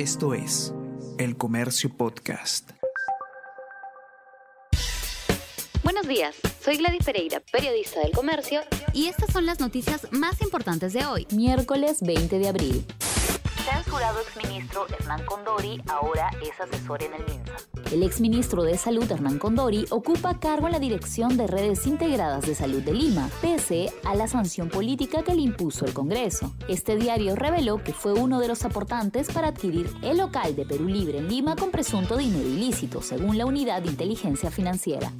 Esto es El Comercio Podcast. Buenos días, soy Gladys Pereira, periodista del Comercio, y estas son las noticias más importantes de hoy, miércoles 20 de abril. Censurado exministro Hernán Condori ahora es asesor en el MINSA. El exministro de Salud Hernán Condori ocupa cargo en la dirección de redes integradas de salud de Lima, pese a la sanción política que le impuso el Congreso. Este diario reveló que fue uno de los aportantes para adquirir el local de Perú Libre en Lima con presunto dinero ilícito, según la Unidad de Inteligencia Financiera.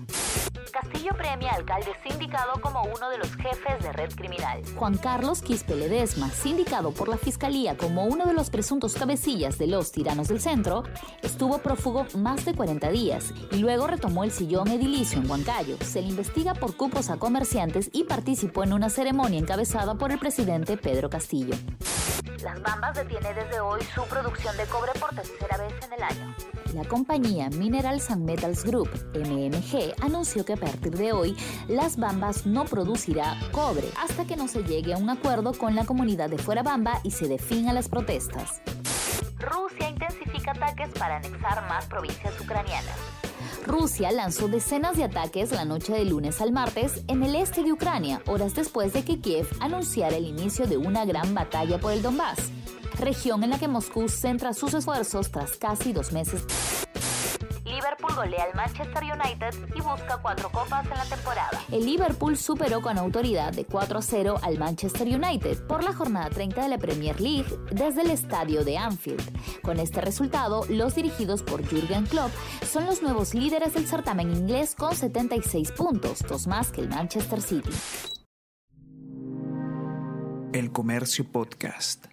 Castillo premia alcalde sindicado como uno de los jefes de red criminal. Juan Carlos Quispe Ledesma, sindicado por la Fiscalía como uno de los presuntos cabecillas de los tiranos del centro, estuvo prófugo más de 40 días y luego retomó el sillón edilicio en Huancayo. Se le investiga por cupos a comerciantes y participó en una ceremonia encabezada por el presidente Pedro Castillo. Las Bambas detiene desde hoy su producción de cobre por tercera vez en el año. La compañía Minerals and Metals Group, MMG, anunció que a partir de hoy Las Bambas no producirá cobre hasta que no se llegue a un acuerdo con la comunidad de Fuera Bamba y se definan las protestas. Rusia intensifica ataques para anexar más provincias ucranianas. Rusia lanzó decenas de ataques la noche de lunes al martes en el este de Ucrania, horas después de que Kiev anunciara el inicio de una gran batalla por el Donbass, región en la que Moscú centra sus esfuerzos tras casi dos meses. Golea al Manchester United y busca cuatro copas en la temporada. El Liverpool superó con autoridad de 4 a 0 al Manchester United por la jornada 30 de la Premier League desde el estadio de Anfield. Con este resultado, los dirigidos por Jürgen Klopp son los nuevos líderes del certamen inglés con 76 puntos, dos más que el Manchester City. El Comercio Podcast.